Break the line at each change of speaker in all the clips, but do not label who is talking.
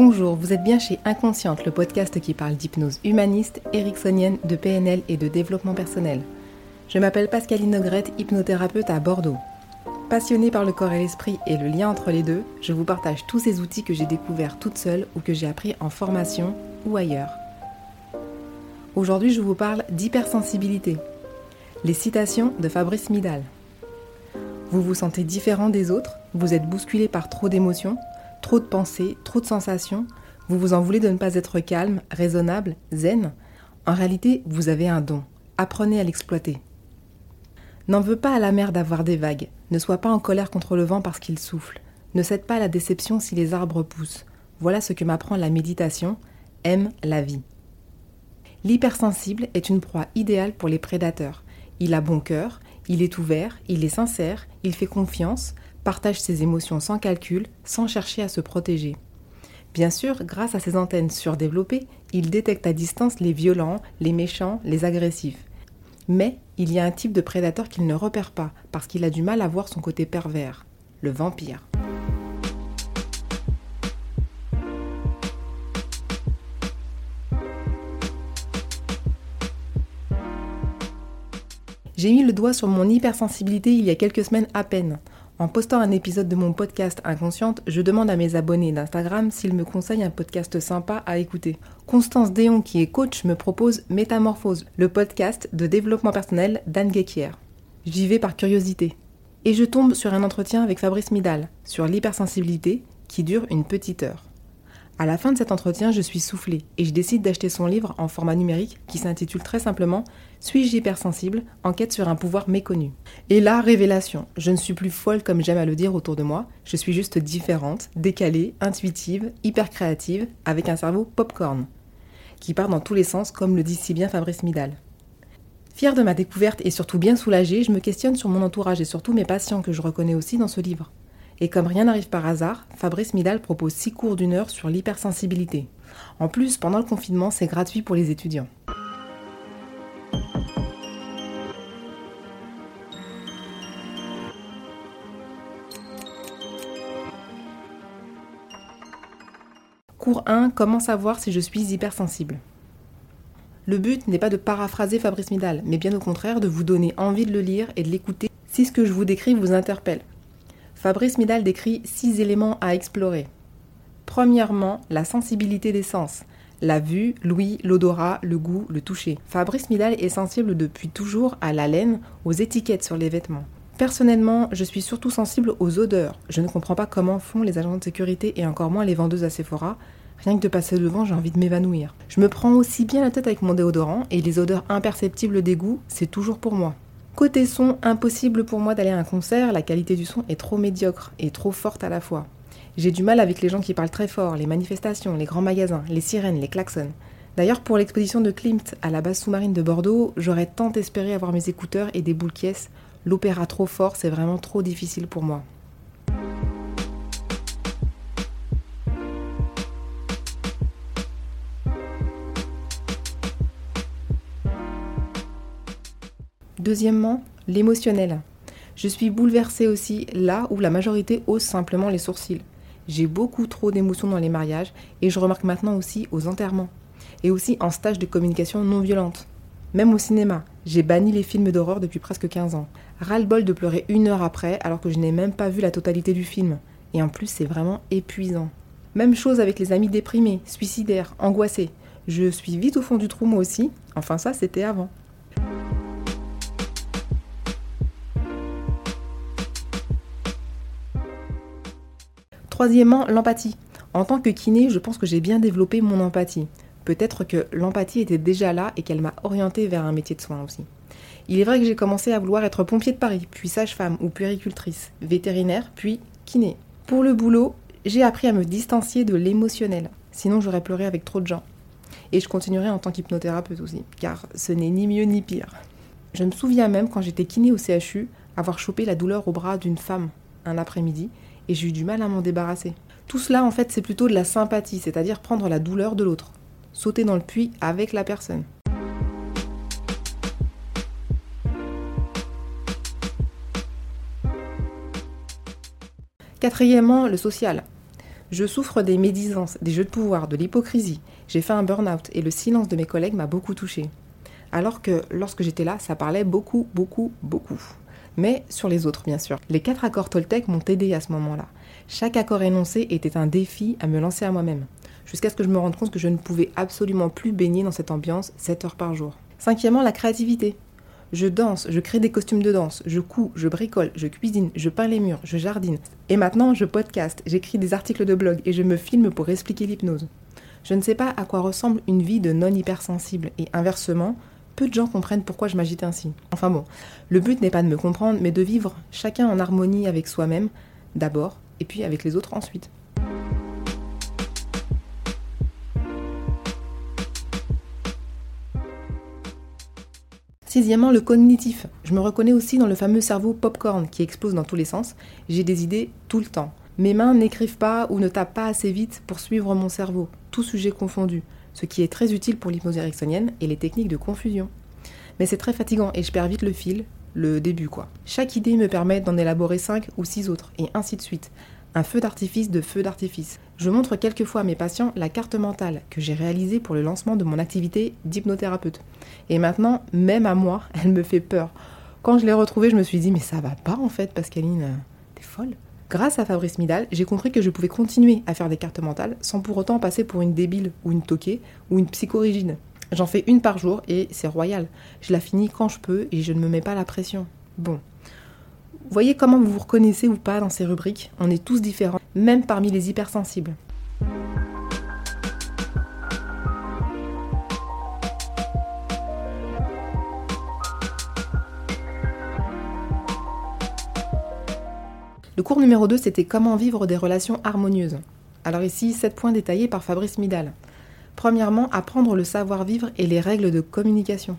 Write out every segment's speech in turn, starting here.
Bonjour, vous êtes bien chez Inconsciente, le podcast qui parle d'hypnose humaniste, ericksonienne, de PNL et de développement personnel. Je m'appelle Pascaline Nogrette, hypnothérapeute à Bordeaux. Passionnée par le corps et l'esprit et le lien entre les deux, je vous partage tous ces outils que j'ai découverts toute seule ou que j'ai appris en formation ou ailleurs. Aujourd'hui, je vous parle d'hypersensibilité. Les citations de Fabrice Midal. Vous vous sentez différent des autres Vous êtes bousculé par trop d'émotions Trop de pensées Trop de sensations Vous vous en voulez de ne pas être calme, raisonnable, zen En réalité, vous avez un don. Apprenez à l'exploiter. N'en veux pas à la mer d'avoir des vagues. Ne sois pas en colère contre le vent parce qu'il souffle. Ne cède pas à la déception si les arbres poussent. Voilà ce que m'apprend la méditation. Aime la vie. L'hypersensible est une proie idéale pour les prédateurs. Il a bon cœur, il est ouvert, il est sincère, il fait confiance, partage ses émotions sans calcul, sans chercher à se protéger. Bien sûr, grâce à ses antennes surdéveloppées, il détecte à distance les violents, les méchants, les agressifs. Mais il y a un type de prédateur qu'il ne repère pas parce qu'il a du mal à voir son côté pervers, le vampire. J'ai mis le doigt sur mon hypersensibilité il y a quelques semaines à peine. En postant un épisode de mon podcast Inconsciente, je demande à mes abonnés d'Instagram s'ils me conseillent un podcast sympa à écouter. Constance Déon, qui est coach, me propose Métamorphose, le podcast de développement personnel d'Anne Guéquière. J'y vais par curiosité. Et je tombe sur un entretien avec Fabrice Midal sur l'hypersensibilité qui dure une petite heure. À la fin de cet entretien, je suis soufflée et je décide d'acheter son livre en format numérique qui s'intitule très simplement Suis-je hypersensible? Enquête sur un pouvoir méconnu. Et là, révélation, je ne suis plus folle comme j'aime à le dire autour de moi, je suis juste différente, décalée, intuitive, hyper créative, avec un cerveau popcorn, qui part dans tous les sens comme le dit si bien Fabrice Midal. Fière de ma découverte et surtout bien soulagée, je me questionne sur mon entourage et surtout mes patients que je reconnais aussi dans ce livre. Et comme rien n'arrive par hasard, Fabrice Midal propose 6 cours d'une heure sur l'hypersensibilité. En plus, pendant le confinement, c'est gratuit pour les étudiants. Cours 1 Comment savoir si je suis hypersensible? Le but n'est pas de paraphraser Fabrice Midal, mais bien au contraire de vous donner envie de le lire et de l'écouter si ce que je vous décris vous interpelle. Fabrice Midal décrit six éléments à explorer. Premièrement, la sensibilité des sens. La vue, l'ouïe, l'odorat, le goût, le toucher. Fabrice Midal est sensible depuis toujours à la laine, aux étiquettes sur les vêtements. Personnellement, je suis surtout sensible aux odeurs. Je ne comprends pas comment font les agents de sécurité et encore moins les vendeuses à Sephora. Rien que de passer devant, j'ai envie de m'évanouir. Je me prends aussi bien la tête avec mon déodorant et les odeurs imperceptibles des goûts, c'est toujours pour moi. Côté son, impossible pour moi d'aller à un concert, la qualité du son est trop médiocre et trop forte à la fois. J'ai du mal avec les gens qui parlent très fort, les manifestations, les grands magasins, les sirènes, les klaxons. D'ailleurs, pour l'exposition de Klimt à la base sous-marine de Bordeaux, j'aurais tant espéré avoir mes écouteurs et des boules. L'opéra trop fort, c'est vraiment trop difficile pour moi. Deuxièmement, l'émotionnel. Je suis bouleversée aussi là où la majorité hausse simplement les sourcils. J'ai beaucoup trop d'émotions dans les mariages et je remarque maintenant aussi aux enterrements. Et aussi en stage de communication non violente. Même au cinéma, j'ai banni les films d'horreur depuis presque 15 ans. Ras-le-bol de pleurer une heure après alors que je n'ai même pas vu la totalité du film. Et en plus, c'est vraiment épuisant. Même chose avec les amis déprimés, suicidaires, angoissés. Je suis vite au fond du trou moi aussi. Enfin ça, c'était avant. Troisièmement, l'empathie. En tant que kiné, je pense que j'ai bien développé mon empathie. Peut-être que l'empathie était déjà là et qu'elle m'a orientée vers un métier de soin aussi. Il est vrai que j'ai commencé à vouloir être pompier de Paris, puis sage-femme ou puéricultrice, vétérinaire, puis kiné. Pour le boulot, j'ai appris à me distancier de l'émotionnel, sinon j'aurais pleuré avec trop de gens. Et je continuerai en tant qu'hypnothérapeute aussi, car ce n'est ni mieux ni pire. Je me souviens même quand j'étais kiné au CHU, avoir chopé la douleur au bras d'une femme un après-midi et j'ai eu du mal à m'en débarrasser. Tout cela, en fait, c'est plutôt de la sympathie, c'est-à-dire prendre la douleur de l'autre, sauter dans le puits avec la personne. Quatrièmement, le social. Je souffre des médisances, des jeux de pouvoir, de l'hypocrisie. J'ai fait un burn-out et le silence de mes collègues m'a beaucoup touché. Alors que lorsque j'étais là, ça parlait beaucoup, beaucoup, beaucoup. Mais sur les autres, bien sûr. Les quatre accords Toltec m'ont aidé à ce moment-là. Chaque accord énoncé était un défi à me lancer à moi-même, jusqu'à ce que je me rende compte que je ne pouvais absolument plus baigner dans cette ambiance 7 heures par jour. Cinquièmement, la créativité. Je danse, je crée des costumes de danse, je couds, je bricole, je cuisine, je peins les murs, je jardine. Et maintenant, je podcast, j'écris des articles de blog et je me filme pour expliquer l'hypnose. Je ne sais pas à quoi ressemble une vie de non-hypersensible et inversement, peu de gens comprennent pourquoi je m'agite ainsi. Enfin bon, le but n'est pas de me comprendre, mais de vivre chacun en harmonie avec soi-même d'abord et puis avec les autres ensuite. Sixièmement, le cognitif. Je me reconnais aussi dans le fameux cerveau popcorn qui explose dans tous les sens. J'ai des idées tout le temps. Mes mains n'écrivent pas ou ne tapent pas assez vite pour suivre mon cerveau, tout sujet confondu, ce qui est très utile pour l'hypnose ericksonienne et les techniques de confusion. Mais c'est très fatigant et je perds vite le fil, le début quoi. Chaque idée me permet d'en élaborer 5 ou 6 autres, et ainsi de suite. Un feu d'artifice de feu d'artifice. Je montre quelquefois à mes patients la carte mentale que j'ai réalisée pour le lancement de mon activité d'hypnothérapeute. Et maintenant, même à moi, elle me fait peur. Quand je l'ai retrouvée, je me suis dit, mais ça va pas en fait, Pascaline, t'es folle. Grâce à Fabrice Midal, j'ai compris que je pouvais continuer à faire des cartes mentales sans pour autant passer pour une débile ou une toquée ou une psychorigide. J'en fais une par jour et c'est royal. Je la finis quand je peux et je ne me mets pas la pression. Bon. Voyez comment vous vous reconnaissez ou pas dans ces rubriques. On est tous différents, même parmi les hypersensibles. Le cours numéro 2, c'était comment vivre des relations harmonieuses. Alors ici, 7 points détaillés par Fabrice Midal. Premièrement, apprendre le savoir-vivre et les règles de communication.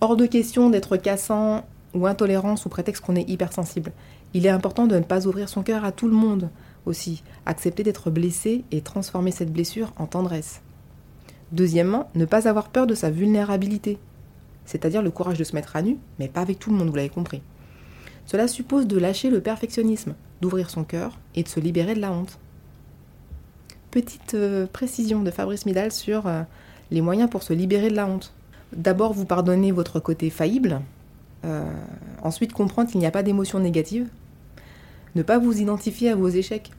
Hors de question d'être cassant ou intolérant sous prétexte qu'on est hypersensible. Il est important de ne pas ouvrir son cœur à tout le monde aussi, accepter d'être blessé et transformer cette blessure en tendresse. Deuxièmement, ne pas avoir peur de sa vulnérabilité, c'est-à-dire le courage de se mettre à nu, mais pas avec tout le monde, vous l'avez compris. Cela suppose de lâcher le perfectionnisme, d'ouvrir son cœur et de se libérer de la honte petite euh, précision de Fabrice Midal sur euh, les moyens pour se libérer de la honte. D'abord, vous pardonnez votre côté faillible. Euh, ensuite, comprendre qu'il n'y a pas d'émotion négative. Ne pas vous identifier à vos échecs.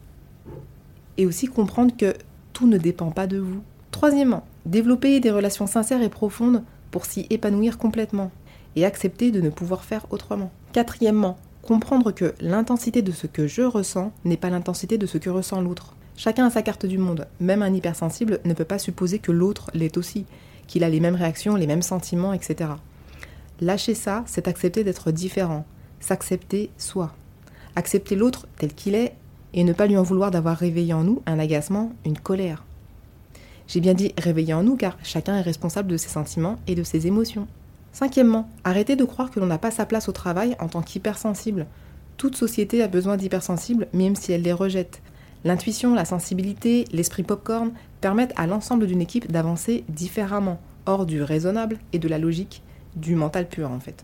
Et aussi comprendre que tout ne dépend pas de vous. Troisièmement, développer des relations sincères et profondes pour s'y épanouir complètement et accepter de ne pouvoir faire autrement. Quatrièmement, comprendre que l'intensité de ce que je ressens n'est pas l'intensité de ce que ressent l'autre. Chacun a sa carte du monde. Même un hypersensible ne peut pas supposer que l'autre l'est aussi, qu'il a les mêmes réactions, les mêmes sentiments, etc. Lâcher ça, c'est accepter d'être différent, s'accepter soi. Accepter l'autre tel qu'il est et ne pas lui en vouloir d'avoir réveillé en nous un agacement, une colère. J'ai bien dit réveiller en nous car chacun est responsable de ses sentiments et de ses émotions. Cinquièmement, arrêtez de croire que l'on n'a pas sa place au travail en tant qu'hypersensible. Toute société a besoin d'hypersensibles même si elle les rejette. L'intuition, la sensibilité, l'esprit popcorn permettent à l'ensemble d'une équipe d'avancer différemment, hors du raisonnable et de la logique, du mental pur en fait.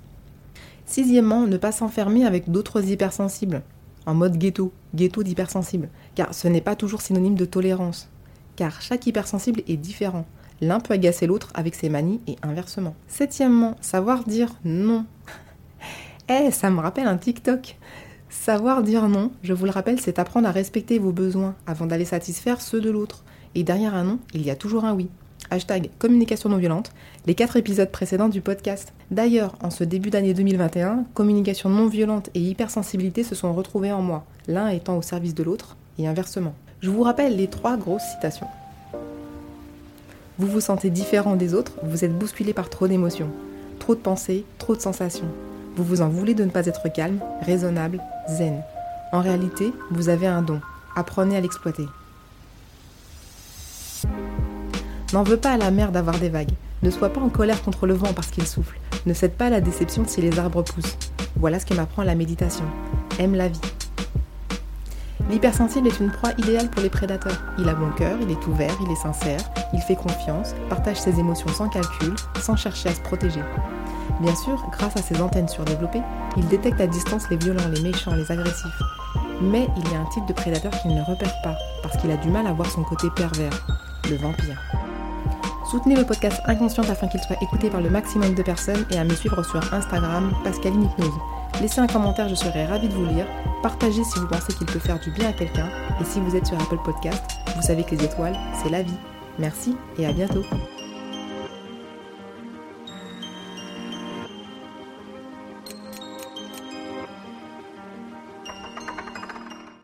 Sixièmement, ne pas s'enfermer avec d'autres hypersensibles, en mode ghetto, ghetto d'hypersensible, car ce n'est pas toujours synonyme de tolérance, car chaque hypersensible est différent. L'un peut agacer l'autre avec ses manies et inversement. Septièmement, savoir dire non. Eh, ça me rappelle un TikTok. Savoir dire non, je vous le rappelle, c'est apprendre à respecter vos besoins avant d'aller satisfaire ceux de l'autre. Et derrière un non, il y a toujours un oui. Hashtag communication non violente, les quatre épisodes précédents du podcast. D'ailleurs, en ce début d'année 2021, communication non violente et hypersensibilité se sont retrouvés en moi, l'un étant au service de l'autre, et inversement. Je vous rappelle les trois grosses citations. Vous vous sentez différent des autres, vous êtes bousculé par trop d'émotions, trop de pensées, trop de sensations. Vous vous en voulez de ne pas être calme, raisonnable, zen. En réalité, vous avez un don. Apprenez à l'exploiter. N'en veux pas à la mer d'avoir des vagues. Ne sois pas en colère contre le vent parce qu'il souffle. Ne cède pas à la déception si les arbres poussent. Voilà ce que m'apprend la méditation. Aime la vie. L'hypersensible est une proie idéale pour les prédateurs. Il a bon cœur, il est ouvert, il est sincère, il fait confiance, partage ses émotions sans calcul, sans chercher à se protéger. Bien sûr, grâce à ses antennes surdéveloppées, il détecte à distance les violents, les méchants, les agressifs. Mais il y a un type de prédateur qu'il ne repère pas, parce qu'il a du mal à voir son côté pervers, le vampire. Soutenez le podcast Inconsciente afin qu'il soit écouté par le maximum de personnes et à me suivre sur Instagram, Pascaline Hypnose. Laissez un commentaire, je serai ravie de vous lire. Partagez si vous pensez qu'il peut faire du bien à quelqu'un. Et si vous êtes sur Apple Podcast, vous savez que les étoiles, c'est la vie. Merci et à bientôt.